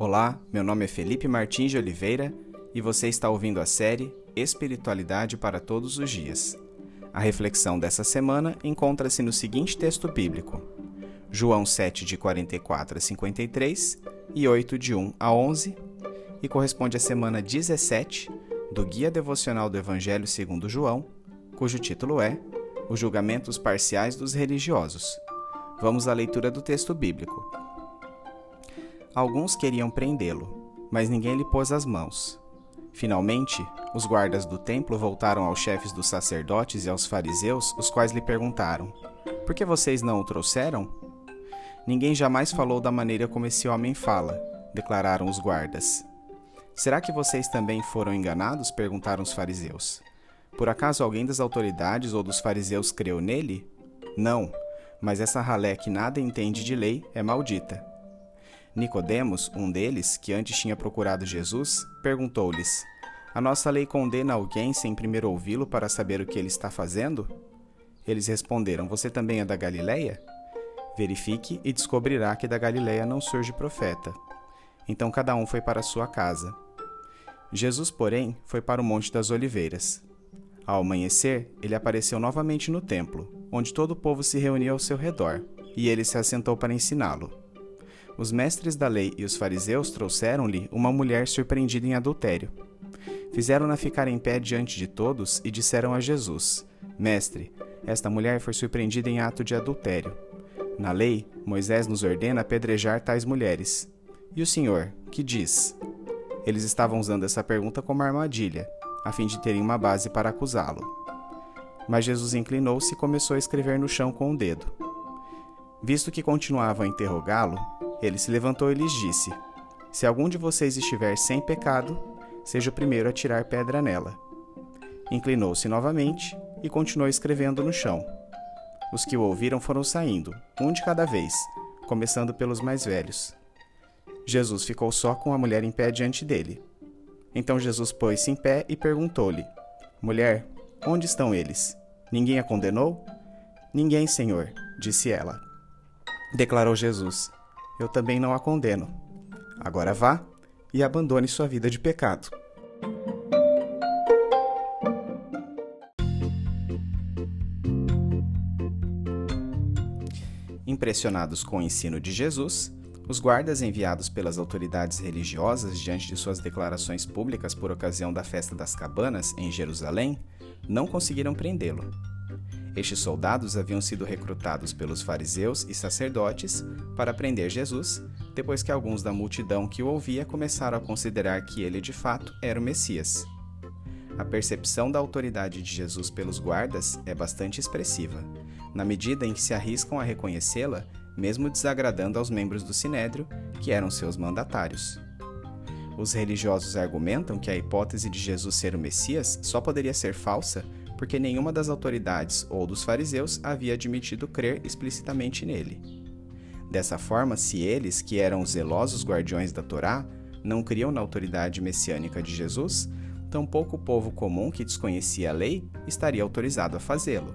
Olá, meu nome é Felipe Martins de Oliveira e você está ouvindo a série Espiritualidade para Todos os Dias. A reflexão dessa semana encontra-se no seguinte texto bíblico: João 7, de 44 a 53 e 8, de 1 a 11, e corresponde à semana 17 do Guia Devocional do Evangelho segundo João, cujo título é Os Julgamentos Parciais dos Religiosos. Vamos à leitura do texto bíblico. Alguns queriam prendê-lo, mas ninguém lhe pôs as mãos. Finalmente, os guardas do templo voltaram aos chefes dos sacerdotes e aos fariseus, os quais lhe perguntaram: Por que vocês não o trouxeram? Ninguém jamais falou da maneira como esse homem fala, declararam os guardas. Será que vocês também foram enganados? perguntaram os fariseus. Por acaso alguém das autoridades ou dos fariseus creu nele? Não, mas essa ralé que nada entende de lei é maldita. Nicodemos, um deles, que antes tinha procurado Jesus, perguntou-lhes: A nossa lei condena alguém sem primeiro ouvi-lo para saber o que ele está fazendo? Eles responderam: Você também é da Galileia? Verifique e descobrirá que da Galileia não surge profeta. Então cada um foi para sua casa. Jesus, porém, foi para o Monte das Oliveiras. Ao amanhecer, ele apareceu novamente no templo, onde todo o povo se reunia ao seu redor, e ele se assentou para ensiná-lo os mestres da lei e os fariseus trouxeram-lhe uma mulher surpreendida em adultério. Fizeram-na ficar em pé diante de todos e disseram a Jesus: Mestre, esta mulher foi surpreendida em ato de adultério. Na lei, Moisés nos ordena apedrejar tais mulheres. E o Senhor, que diz? Eles estavam usando essa pergunta como armadilha, a fim de terem uma base para acusá-lo. Mas Jesus inclinou-se e começou a escrever no chão com o dedo. Visto que continuavam a interrogá-lo, ele se levantou e lhes disse: Se algum de vocês estiver sem pecado, seja o primeiro a tirar pedra nela. Inclinou-se novamente e continuou escrevendo no chão. Os que o ouviram foram saindo, um de cada vez, começando pelos mais velhos. Jesus ficou só com a mulher em pé diante dele. Então Jesus pôs-se em pé e perguntou-lhe: Mulher, onde estão eles? Ninguém a condenou? Ninguém, Senhor, disse ela. Declarou Jesus: eu também não a condeno. Agora vá e abandone sua vida de pecado. Impressionados com o ensino de Jesus, os guardas enviados pelas autoridades religiosas diante de suas declarações públicas por ocasião da festa das cabanas em Jerusalém não conseguiram prendê-lo. Estes soldados haviam sido recrutados pelos fariseus e sacerdotes para prender Jesus, depois que alguns da multidão que o ouvia começaram a considerar que ele de fato era o Messias. A percepção da autoridade de Jesus pelos guardas é bastante expressiva, na medida em que se arriscam a reconhecê-la, mesmo desagradando aos membros do sinédrio, que eram seus mandatários. Os religiosos argumentam que a hipótese de Jesus ser o Messias só poderia ser falsa porque nenhuma das autoridades ou dos fariseus havia admitido crer explicitamente nele. Dessa forma, se eles, que eram os zelosos guardiões da Torá, não criam na autoridade messiânica de Jesus, tampouco o povo comum que desconhecia a lei estaria autorizado a fazê-lo.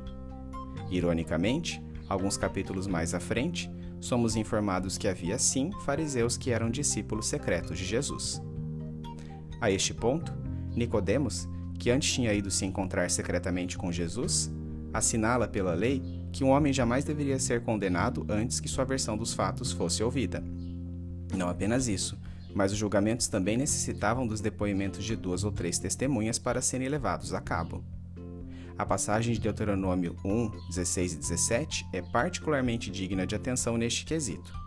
Ironicamente, alguns capítulos mais à frente, somos informados que havia sim fariseus que eram discípulos secretos de Jesus. A este ponto, Nicodemos, que antes tinha ido se encontrar secretamente com Jesus, assinala pela lei que um homem jamais deveria ser condenado antes que sua versão dos fatos fosse ouvida. Não apenas isso, mas os julgamentos também necessitavam dos depoimentos de duas ou três testemunhas para serem levados a cabo. A passagem de Deuteronômio 1, 16 e 17 é particularmente digna de atenção neste quesito.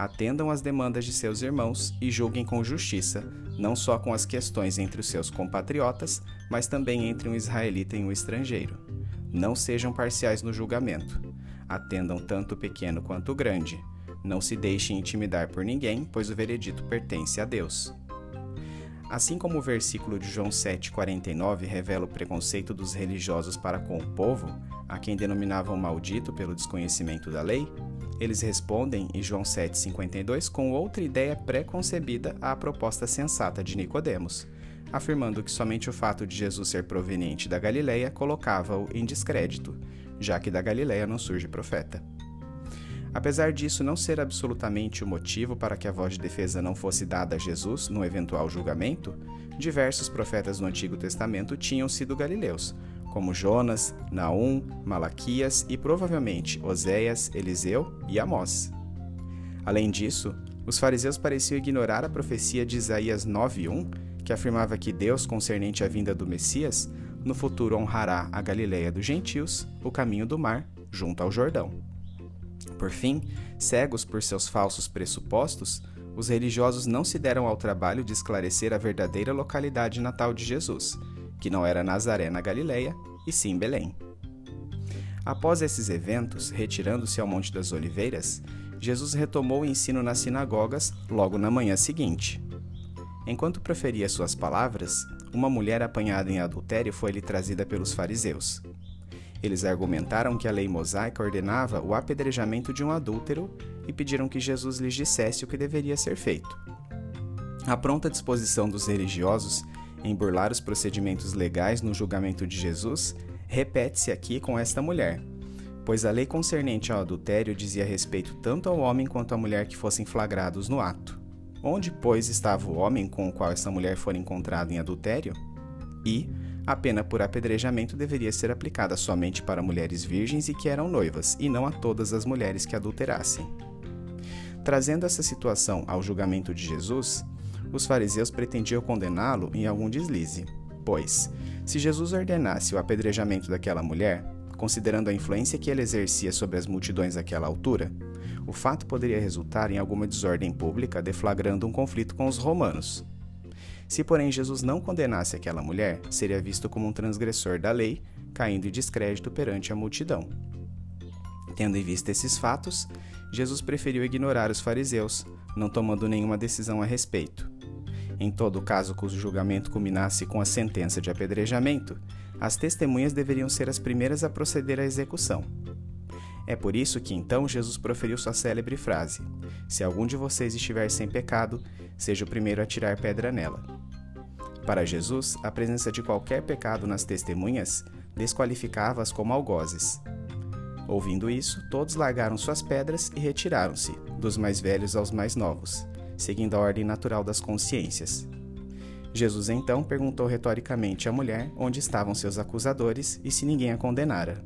Atendam às demandas de seus irmãos e julguem com justiça, não só com as questões entre os seus compatriotas, mas também entre um israelita e um estrangeiro. Não sejam parciais no julgamento. Atendam tanto o pequeno quanto o grande. Não se deixem intimidar por ninguém, pois o veredito pertence a Deus. Assim como o versículo de João 7,49 revela o preconceito dos religiosos para com o povo, a quem denominavam maldito pelo desconhecimento da lei, eles respondem em João 7,52 com outra ideia pré-concebida à proposta sensata de Nicodemos, afirmando que somente o fato de Jesus ser proveniente da Galileia colocava-o em descrédito, já que da Galileia não surge profeta. Apesar disso não ser absolutamente o motivo para que a voz de defesa não fosse dada a Jesus no eventual julgamento, diversos profetas no Antigo Testamento tinham sido galileus, como Jonas, Naum, Malaquias e provavelmente Oséias, Eliseu e Amós. Além disso, os fariseus pareciam ignorar a profecia de Isaías 9:1, que afirmava que Deus, concernente à vinda do Messias, no futuro honrará a Galiléia dos gentios, o caminho do mar, junto ao Jordão. Por fim, cegos por seus falsos pressupostos, os religiosos não se deram ao trabalho de esclarecer a verdadeira localidade natal de Jesus, que não era Nazaré na Galileia, e sim Belém. Após esses eventos, retirando-se ao Monte das Oliveiras, Jesus retomou o ensino nas sinagogas logo na manhã seguinte. Enquanto proferia suas palavras, uma mulher apanhada em adultério foi-lhe trazida pelos fariseus. Eles argumentaram que a lei mosaica ordenava o apedrejamento de um adúltero e pediram que Jesus lhes dissesse o que deveria ser feito. A pronta disposição dos religiosos em burlar os procedimentos legais no julgamento de Jesus repete-se aqui com esta mulher, pois a lei concernente ao adultério dizia respeito tanto ao homem quanto à mulher que fossem flagrados no ato. Onde, pois, estava o homem com o qual essa mulher fora encontrada em adultério? E, a pena por apedrejamento deveria ser aplicada somente para mulheres virgens e que eram noivas, e não a todas as mulheres que adulterassem. Trazendo essa situação ao julgamento de Jesus, os fariseus pretendiam condená-lo em algum deslize. Pois, se Jesus ordenasse o apedrejamento daquela mulher, considerando a influência que ele exercia sobre as multidões àquela altura, o fato poderia resultar em alguma desordem pública deflagrando um conflito com os romanos. Se, porém, Jesus não condenasse aquela mulher, seria visto como um transgressor da lei, caindo em descrédito perante a multidão. Tendo em vista esses fatos, Jesus preferiu ignorar os fariseus, não tomando nenhuma decisão a respeito. Em todo caso cujo julgamento culminasse com a sentença de apedrejamento, as testemunhas deveriam ser as primeiras a proceder à execução. É por isso que então Jesus proferiu sua célebre frase: Se algum de vocês estiver sem pecado, seja o primeiro a tirar pedra nela. Para Jesus, a presença de qualquer pecado nas testemunhas desqualificava-as como algozes. Ouvindo isso, todos largaram suas pedras e retiraram-se, dos mais velhos aos mais novos, seguindo a ordem natural das consciências. Jesus então perguntou retoricamente à mulher onde estavam seus acusadores e se ninguém a condenara.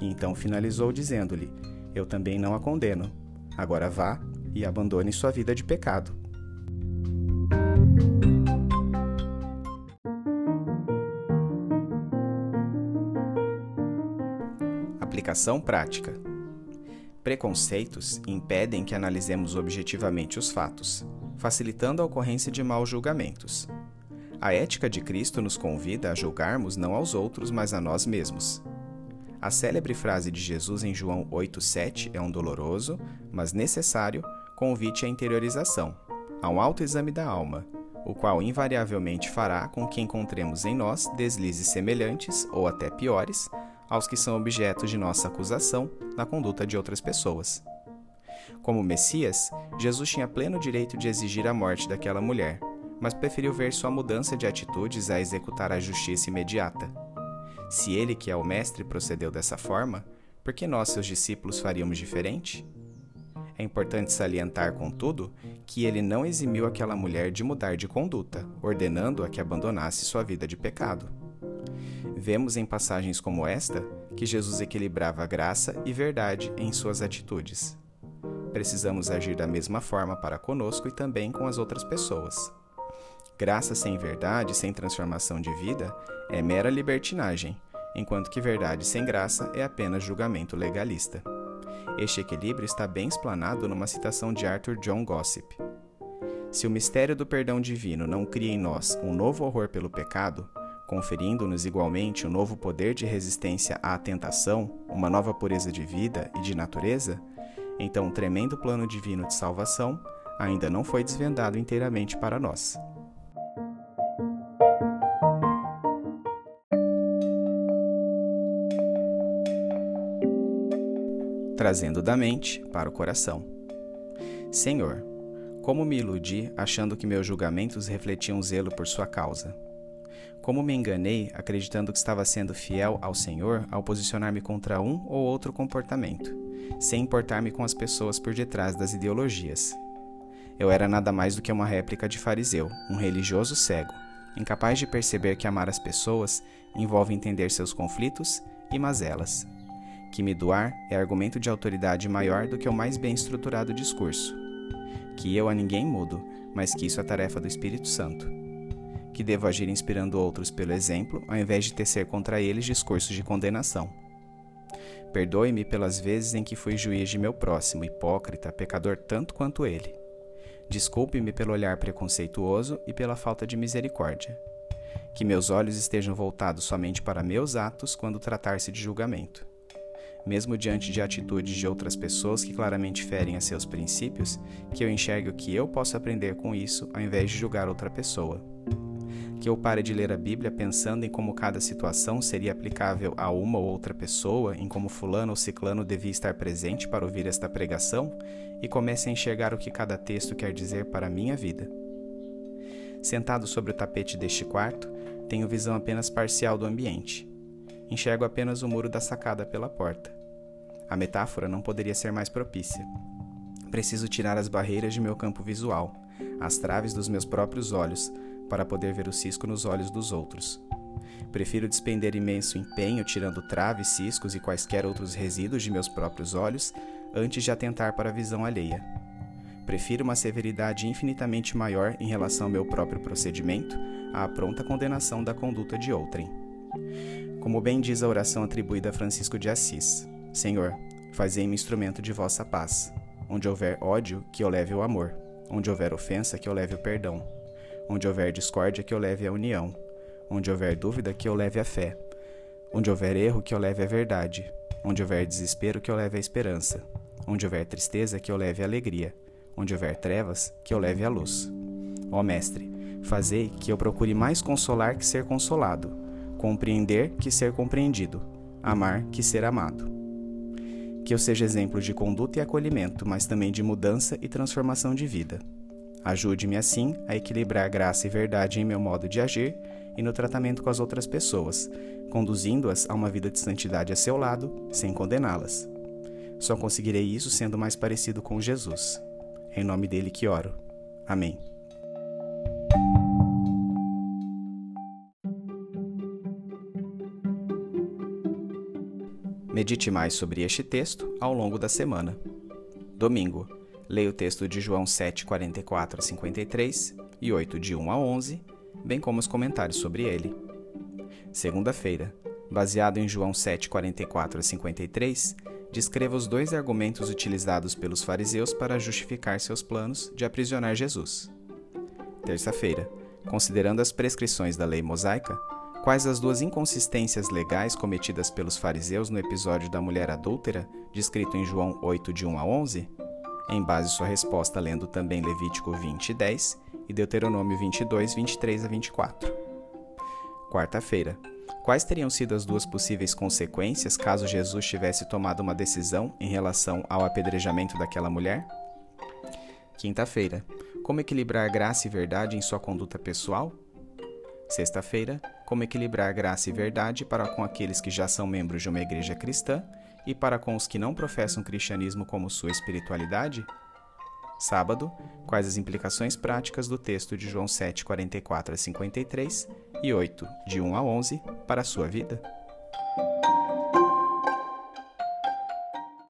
E então finalizou dizendo-lhe: Eu também não a condeno. Agora vá e abandone sua vida de pecado. Aplicação prática. Preconceitos impedem que analisemos objetivamente os fatos, facilitando a ocorrência de maus julgamentos. A ética de Cristo nos convida a julgarmos não aos outros, mas a nós mesmos. A célebre frase de Jesus em João 8,7 é um doloroso, mas necessário, convite à interiorização, a um autoexame da alma, o qual invariavelmente fará com que encontremos em nós deslizes semelhantes, ou até piores, aos que são objetos de nossa acusação na conduta de outras pessoas. Como Messias, Jesus tinha pleno direito de exigir a morte daquela mulher, mas preferiu ver sua mudança de atitudes a executar a justiça imediata. Se ele, que é o Mestre, procedeu dessa forma, por que nós, seus discípulos, faríamos diferente? É importante salientar, contudo, que ele não eximiu aquela mulher de mudar de conduta, ordenando-a que abandonasse sua vida de pecado. Vemos em passagens como esta que Jesus equilibrava graça e verdade em suas atitudes. Precisamos agir da mesma forma para conosco e também com as outras pessoas. Graça sem verdade, sem transformação de vida, é mera libertinagem, enquanto que verdade sem graça é apenas julgamento legalista. Este equilíbrio está bem explanado numa citação de Arthur John Gossip. Se o mistério do perdão divino não cria em nós um novo horror pelo pecado, conferindo-nos igualmente um novo poder de resistência à tentação, uma nova pureza de vida e de natureza, então o tremendo plano divino de salvação ainda não foi desvendado inteiramente para nós. Trazendo da mente para o coração. Senhor, como me iludi achando que meus julgamentos refletiam zelo por sua causa? Como me enganei acreditando que estava sendo fiel ao Senhor ao posicionar-me contra um ou outro comportamento, sem importar-me com as pessoas por detrás das ideologias. Eu era nada mais do que uma réplica de fariseu, um religioso cego, incapaz de perceber que amar as pessoas envolve entender seus conflitos e mazelas. Que me doar é argumento de autoridade maior do que o mais bem estruturado discurso. Que eu a ninguém mudo, mas que isso é tarefa do Espírito Santo. Que devo agir inspirando outros pelo exemplo, ao invés de tecer contra eles discursos de condenação. Perdoe-me pelas vezes em que fui juiz de meu próximo, hipócrita, pecador tanto quanto ele. Desculpe-me pelo olhar preconceituoso e pela falta de misericórdia. Que meus olhos estejam voltados somente para meus atos quando tratar-se de julgamento. Mesmo diante de atitudes de outras pessoas que claramente ferem a seus princípios, que eu enxergue o que eu posso aprender com isso ao invés de julgar outra pessoa que eu pare de ler a Bíblia pensando em como cada situação seria aplicável a uma ou outra pessoa, em como fulano ou ciclano devia estar presente para ouvir esta pregação, e comece a enxergar o que cada texto quer dizer para a minha vida. Sentado sobre o tapete deste quarto, tenho visão apenas parcial do ambiente. Enxergo apenas o muro da sacada pela porta. A metáfora não poderia ser mais propícia. Preciso tirar as barreiras de meu campo visual, as traves dos meus próprios olhos, para poder ver o cisco nos olhos dos outros. Prefiro despender imenso empenho tirando traves, ciscos e quaisquer outros resíduos de meus próprios olhos antes de atentar para a visão alheia. Prefiro uma severidade infinitamente maior em relação ao meu próprio procedimento à pronta condenação da conduta de outrem. Como bem diz a oração atribuída a Francisco de Assis: Senhor, fazei-me instrumento de vossa paz. Onde houver ódio, que eu leve o amor. Onde houver ofensa, que eu leve o perdão. Onde houver discórdia, que eu leve a união. Onde houver dúvida, que eu leve a fé. Onde houver erro, que eu leve a verdade. Onde houver desespero, que eu leve a esperança. Onde houver tristeza, que eu leve a alegria. Onde houver trevas, que eu leve a luz. Ó Mestre, fazei que eu procure mais consolar que ser consolado, compreender que ser compreendido, amar que ser amado. Que eu seja exemplo de conduta e acolhimento, mas também de mudança e transformação de vida. Ajude-me assim a equilibrar graça e verdade em meu modo de agir e no tratamento com as outras pessoas, conduzindo-as a uma vida de santidade a seu lado, sem condená-las. Só conseguirei isso sendo mais parecido com Jesus. É em nome dele que oro. Amém. Medite mais sobre este texto ao longo da semana. Domingo Leia o texto de João 7, 44 a 53 e 8, de 1 a 11, bem como os comentários sobre ele. Segunda-feira, baseado em João 7, 44 a 53, descreva os dois argumentos utilizados pelos fariseus para justificar seus planos de aprisionar Jesus. Terça-feira, considerando as prescrições da lei mosaica, quais as duas inconsistências legais cometidas pelos fariseus no episódio da mulher adúltera, descrito em João 8, de 1 a 11? Em base sua resposta lendo também Levítico 20, 10 e Deuteronômio 22, 23 a 24. Quarta-feira. Quais teriam sido as duas possíveis consequências caso Jesus tivesse tomado uma decisão em relação ao apedrejamento daquela mulher? Quinta-feira. Como equilibrar graça e verdade em sua conduta pessoal? Sexta-feira. Como equilibrar graça e verdade para com aqueles que já são membros de uma igreja cristã e para com os que não professam cristianismo como sua espiritualidade? Sábado, quais as implicações práticas do texto de João 7, 44 a 53 e 8, de 1 a 11, para a sua vida?